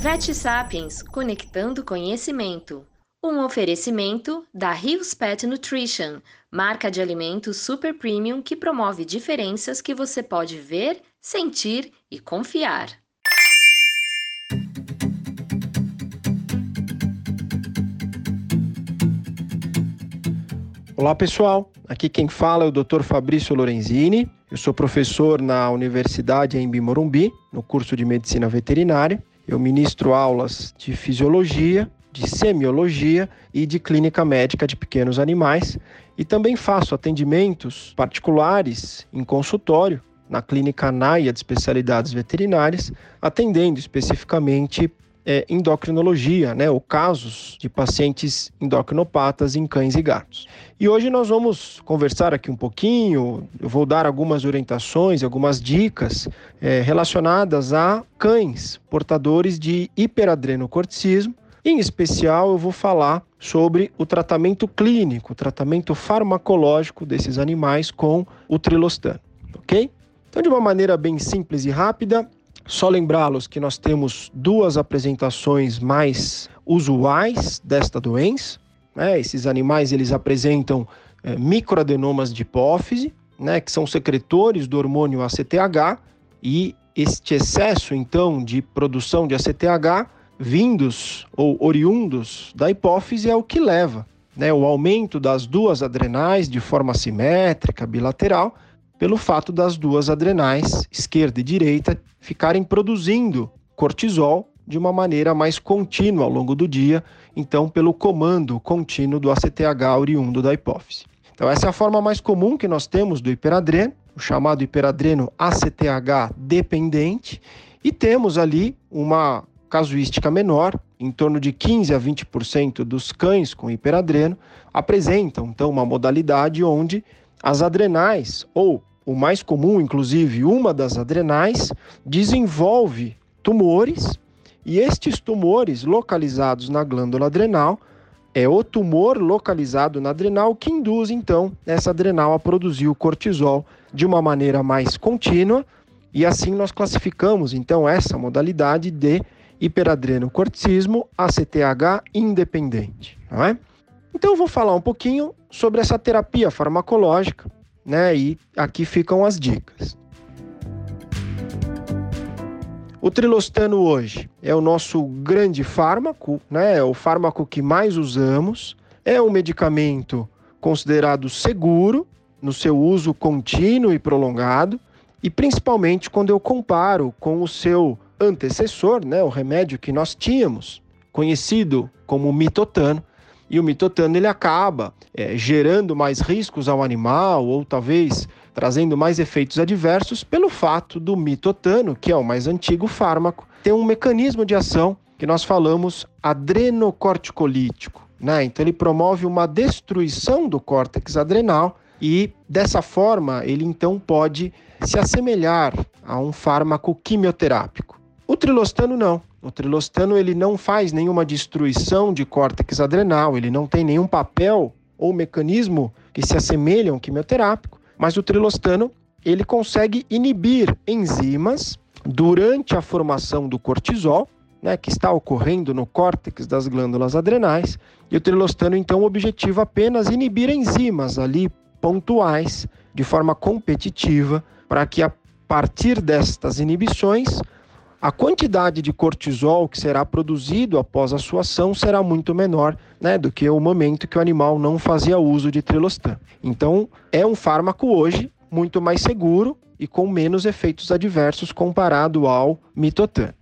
Vet Sapiens Conectando Conhecimento. Um oferecimento da Rios Pet Nutrition, marca de alimentos super premium que promove diferenças que você pode ver, sentir e confiar. Olá pessoal, aqui quem fala é o Dr. Fabrício Lorenzini. Eu sou professor na Universidade em Morumbi, no curso de Medicina Veterinária. Eu ministro aulas de fisiologia, de semiologia e de clínica médica de pequenos animais e também faço atendimentos particulares em consultório na clínica NAIA de especialidades veterinárias, atendendo especificamente é, endocrinologia, né, ou casos de pacientes endocrinopatas em cães e gatos. E hoje nós vamos conversar aqui um pouquinho, eu vou dar algumas orientações, algumas dicas é, relacionadas a cães portadores de hiperadrenocorticismo. Em especial, eu vou falar sobre o tratamento clínico, o tratamento farmacológico desses animais com o trilostano, ok? Então, de uma maneira bem simples e rápida, só lembrá-los que nós temos duas apresentações mais usuais desta doença. Né? Esses animais eles apresentam é, microadenomas de hipófise, né? que são secretores do hormônio ACTH, e este excesso então de produção de ACTH vindos ou oriundos da hipófise é o que leva né, o aumento das duas adrenais de forma simétrica, bilateral, pelo fato das duas adrenais, esquerda e direita, ficarem produzindo cortisol de uma maneira mais contínua ao longo do dia, então pelo comando contínuo do ACTH oriundo da hipófise. Então essa é a forma mais comum que nós temos do hiperadreno, o chamado hiperadreno ACTH dependente, e temos ali uma casuística menor, em torno de 15 a 20% dos cães com hiperadreno apresentam então uma modalidade onde as adrenais ou o mais comum, inclusive, uma das adrenais, desenvolve tumores e estes tumores localizados na glândula adrenal é o tumor localizado na adrenal que induz então essa adrenal a produzir o cortisol de uma maneira mais contínua e assim nós classificamos então essa modalidade de hiperadrenocorticismo ACTH independente, não é? Então eu vou falar um pouquinho sobre essa terapia farmacológica né? E aqui ficam as dicas. O trilostano hoje é o nosso grande fármaco, né? É o fármaco que mais usamos. É um medicamento considerado seguro no seu uso contínuo e prolongado, e principalmente quando eu comparo com o seu antecessor, né, o remédio que nós tínhamos, conhecido como mitotano, e o mitotano ele acaba é, gerando mais riscos ao animal ou talvez trazendo mais efeitos adversos pelo fato do mitotano, que é o mais antigo fármaco, ter um mecanismo de ação que nós falamos adrenocorticolítico. Né? Então ele promove uma destruição do córtex adrenal e dessa forma ele então pode se assemelhar a um fármaco quimioterápico. O trilostano não. O trilostano ele não faz nenhuma destruição de córtex adrenal, ele não tem nenhum papel ou mecanismo que se assemelhe a um quimioterápico, mas o trilostano ele consegue inibir enzimas durante a formação do cortisol, né, que está ocorrendo no córtex das glândulas adrenais, e o trilostano então objetiva apenas inibir enzimas ali pontuais de forma competitiva para que a partir destas inibições a quantidade de cortisol que será produzido após a sua ação será muito menor né, do que o momento que o animal não fazia uso de trilostan. Então, é um fármaco hoje muito mais seguro e com menos efeitos adversos comparado ao mitotan.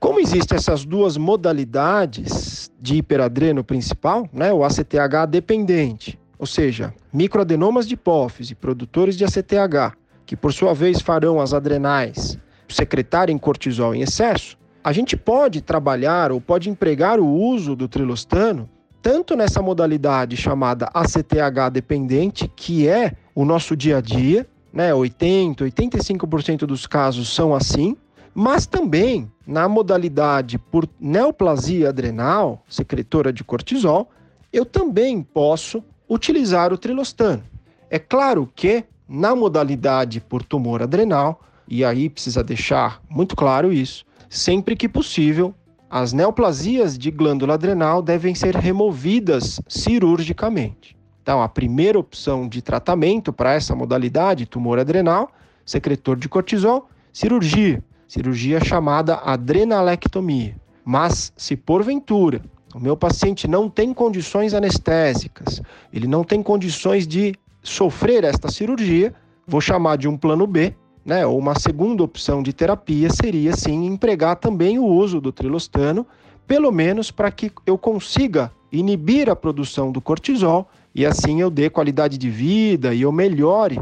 Como existem essas duas modalidades de hiperadreno principal, né, o ACTH dependente, ou seja, microadenomas de hipófise, produtores de ACTH, que por sua vez farão as adrenais secretarem cortisol em excesso, a gente pode trabalhar ou pode empregar o uso do trilostano tanto nessa modalidade chamada ACTH dependente, que é o nosso dia a dia, né? 80, 85% dos casos são assim, mas também na modalidade por neoplasia adrenal, secretora de cortisol, eu também posso utilizar o trilostano. É claro que na modalidade por tumor adrenal, e aí precisa deixar muito claro isso, sempre que possível, as neoplasias de glândula adrenal devem ser removidas cirurgicamente. Então, a primeira opção de tratamento para essa modalidade, tumor adrenal, secretor de cortisol, cirurgia, cirurgia chamada adrenalectomia. Mas, se porventura o meu paciente não tem condições anestésicas, ele não tem condições de sofrer esta cirurgia, vou chamar de um plano B, né? Ou uma segunda opção de terapia seria sim empregar também o uso do trilostano, pelo menos para que eu consiga inibir a produção do cortisol e assim eu dê qualidade de vida e eu melhore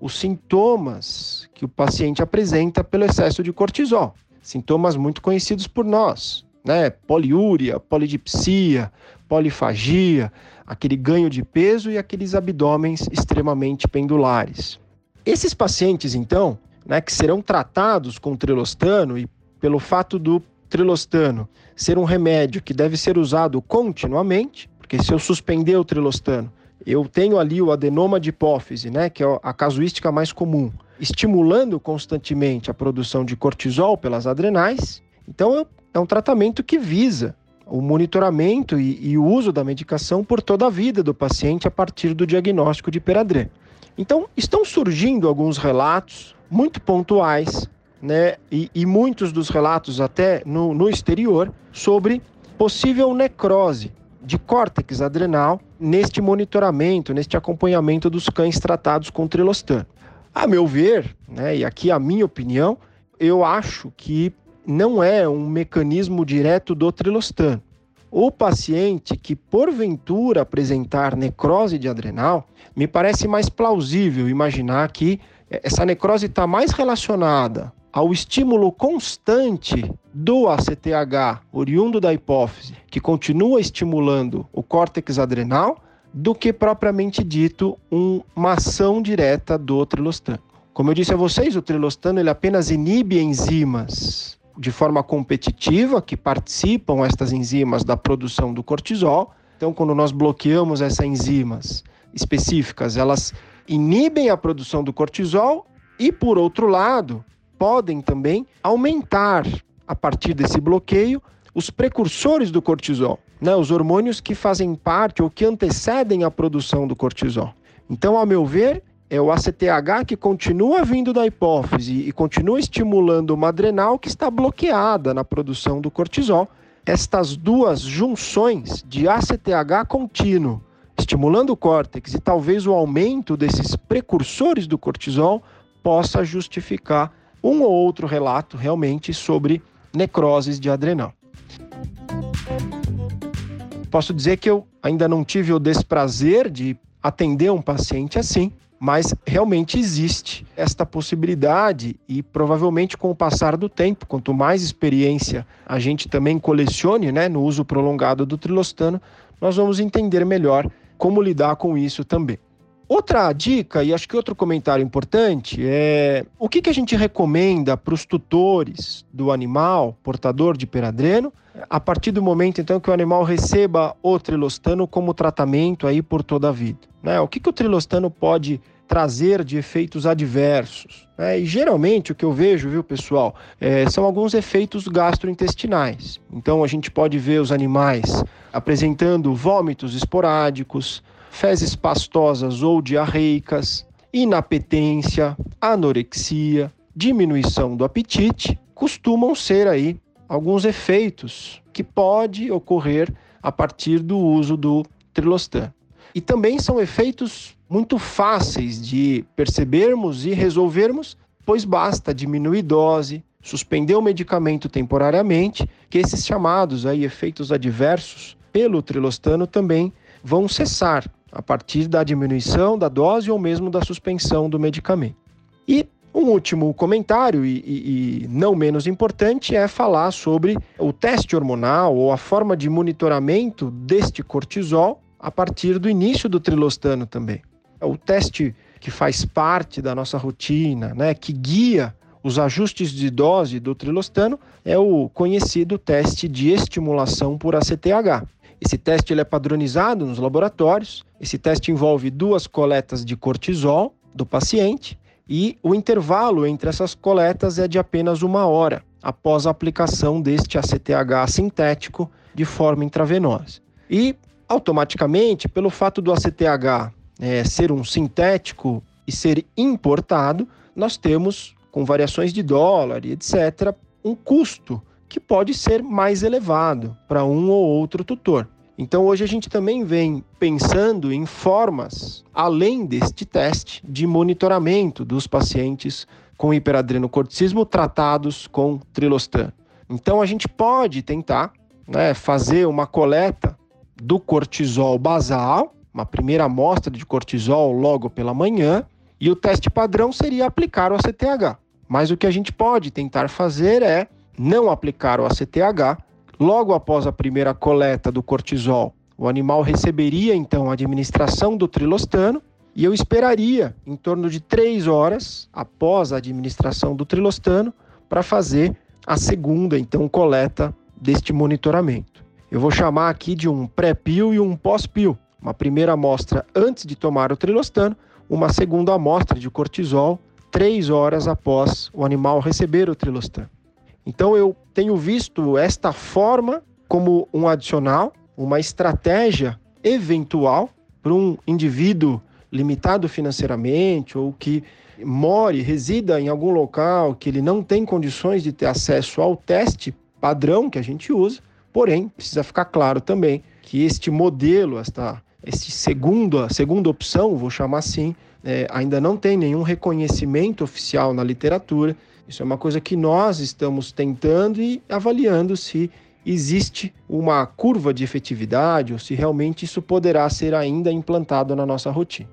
os sintomas que o paciente apresenta pelo excesso de cortisol. Sintomas muito conhecidos por nós, né? Poliúria, polidipsia, polifagia, aquele ganho de peso e aqueles abdômenes extremamente pendulares. Esses pacientes, então, né, que serão tratados com trilostano e pelo fato do trilostano ser um remédio que deve ser usado continuamente, porque se eu suspender o trilostano, eu tenho ali o adenoma de hipófise, né, que é a casuística mais comum, estimulando constantemente a produção de cortisol pelas adrenais. Então, é um tratamento que visa o monitoramento e, e, o uso da medicação por toda a vida do paciente a partir do diagnóstico de hiperadreno. Então, estão surgindo alguns relatos muito pontuais, né, e, e muitos dos relatos até no, no exterior, sobre possível necrose de córtex adrenal neste monitoramento, neste acompanhamento dos cães tratados com trilostano. A meu ver, né, e aqui a minha opinião, eu acho que não é um mecanismo direto do trilostano. O paciente que porventura apresentar necrose de adrenal, me parece mais plausível imaginar que essa necrose está mais relacionada ao estímulo constante do ACTH, oriundo da hipófise, que continua estimulando o córtex adrenal, do que propriamente dito uma ação direta do trilostano. Como eu disse a vocês, o trilostano ele apenas inibe enzimas de forma competitiva que participam estas enzimas da produção do cortisol. Então, quando nós bloqueamos essas enzimas específicas, elas inibem a produção do cortisol e, por outro lado, podem também aumentar, a partir desse bloqueio, os precursores do cortisol, né? os hormônios que fazem parte ou que antecedem a produção do cortisol. Então, ao meu ver, é o ACTH que continua vindo da hipófise e continua estimulando uma adrenal que está bloqueada na produção do cortisol. Estas duas junções de ACTH contínuo estimulando o córtex e talvez o aumento desses precursores do cortisol possa justificar um ou outro relato realmente sobre necroses de adrenal. Posso dizer que eu ainda não tive o desprazer de atender um paciente assim, mas realmente existe esta possibilidade e provavelmente com o passar do tempo, quanto mais experiência a gente também colecione, né, no uso prolongado do trilostano, nós vamos entender melhor como lidar com isso também. Outra dica, e acho que outro comentário importante, é o que, que a gente recomenda para os tutores do animal portador de peradreno, a partir do momento então que o animal receba o trilostano como tratamento aí por toda a vida. Né? O que, que o trilostano pode trazer de efeitos adversos? Né? E geralmente o que eu vejo, viu, pessoal, é, são alguns efeitos gastrointestinais. Então a gente pode ver os animais apresentando vômitos esporádicos, fezes pastosas ou diarreicas, inapetência, anorexia, diminuição do apetite, costumam ser aí alguns efeitos que pode ocorrer a partir do uso do trilostan. E também são efeitos muito fáceis de percebermos e resolvermos, pois basta diminuir dose, suspender o medicamento temporariamente, que esses chamados aí efeitos adversos pelo trilostano também vão cessar a partir da diminuição da dose ou mesmo da suspensão do medicamento. E um último comentário, e, e, e, não menos importante, é falar sobre o teste hormonal ou a forma de monitoramento deste cortisol a partir do início do trilostano também. O teste que faz parte da nossa rotina, né, que guia os ajustes de dose do trilostano, é o conhecido teste de estimulação por ACTH. Esse teste ele é padronizado nos laboratórios. Esse teste envolve duas coletas de cortisol do paciente e o intervalo entre essas coletas é de apenas uma hora. após a aplicação deste ACTH sintético de forma intravenosa. E automaticamente, pelo fato do ACTH é, ser um sintético e ser importado, nós temos, com variações de dólar e etc., um custo que pode ser mais elevado para um ou outro tutor. Então, hoje a gente também vem pensando em formas, além deste teste, de monitoramento dos pacientes com hiperadrenocorticismo tratados com trilostan. Então, a gente pode tentar né, fazer uma coleta do cortisol basal, uma primeira amostra de cortisol logo pela manhã, e o teste padrão seria aplicar o ACTH. Mas o que a gente pode tentar fazer é não aplicar o ACTH logo após a primeira coleta do cortisol. O animal receberia então a administração do trilostano e eu esperaria em torno de três horas após a administração do trilostano para fazer a segunda então coleta deste monitoramento. Eu vou chamar aqui de um pré-pil e um pós-pil. Uma primeira amostra antes de tomar o trilostano, uma segunda amostra de cortisol três horas após o animal receber o trilostano. Então eu tenho visto esta forma como um adicional, uma estratégia eventual para um indivíduo limitado financeiramente ou que more, resida em algum local que ele não tem condições de ter acesso ao teste padrão que a gente usa, porém precisa ficar claro também que este modelo, esta este segundo, a segunda opção, vou chamar assim, é, ainda não tem nenhum reconhecimento oficial na literatura. Isso é uma coisa que nós estamos tentando e avaliando se existe uma curva de efetividade ou se realmente isso poderá ser ainda implantado na nossa rotina.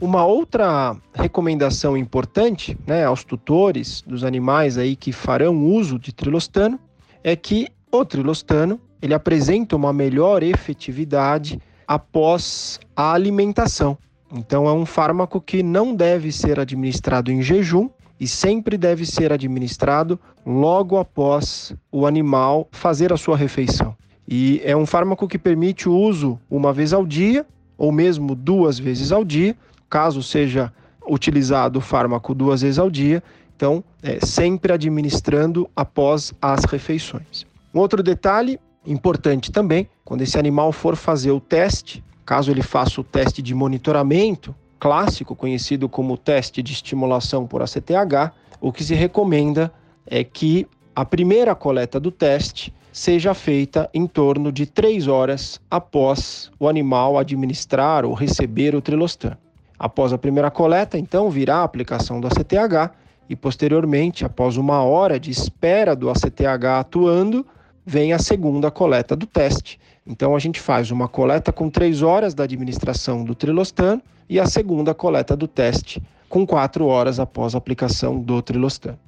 Uma outra recomendação importante né, aos tutores dos animais aí que farão uso de trilostano é que o trilostano ele apresenta uma melhor efetividade após a alimentação. Então é um fármaco que não deve ser administrado em jejum e sempre deve ser administrado logo após o animal fazer a sua refeição. E é um fármaco que permite o uso uma vez ao dia ou mesmo duas vezes ao dia, caso seja utilizado o fármaco duas vezes ao dia, então é, sempre administrando após as refeições. Um outro detalhe importante também, quando esse animal for fazer o teste, caso ele faça o teste de monitoramento clássico, conhecido como teste de estimulação por ACTH, o que se recomenda é que a primeira coleta do teste seja feita em torno de três horas após o animal administrar ou receber o trilostan. Após a primeira coleta, então, virá a aplicação do ACTH e, posteriormente, após uma hora de espera do ACTH atuando, vem a segunda coleta do teste. Então, a gente faz uma coleta com três horas da administração do trilostano e a segunda coleta do teste com quatro horas após a aplicação do trilostano.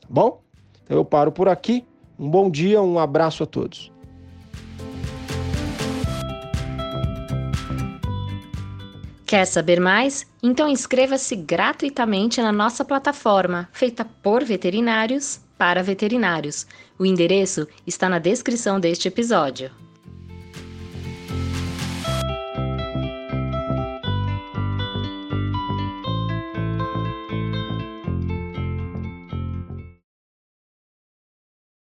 Tá bom? Então, eu paro por aqui. Um bom dia, um abraço a todos. Quer saber mais? Então inscreva-se gratuitamente na nossa plataforma, feita por veterinários para veterinários. O endereço está na descrição deste episódio.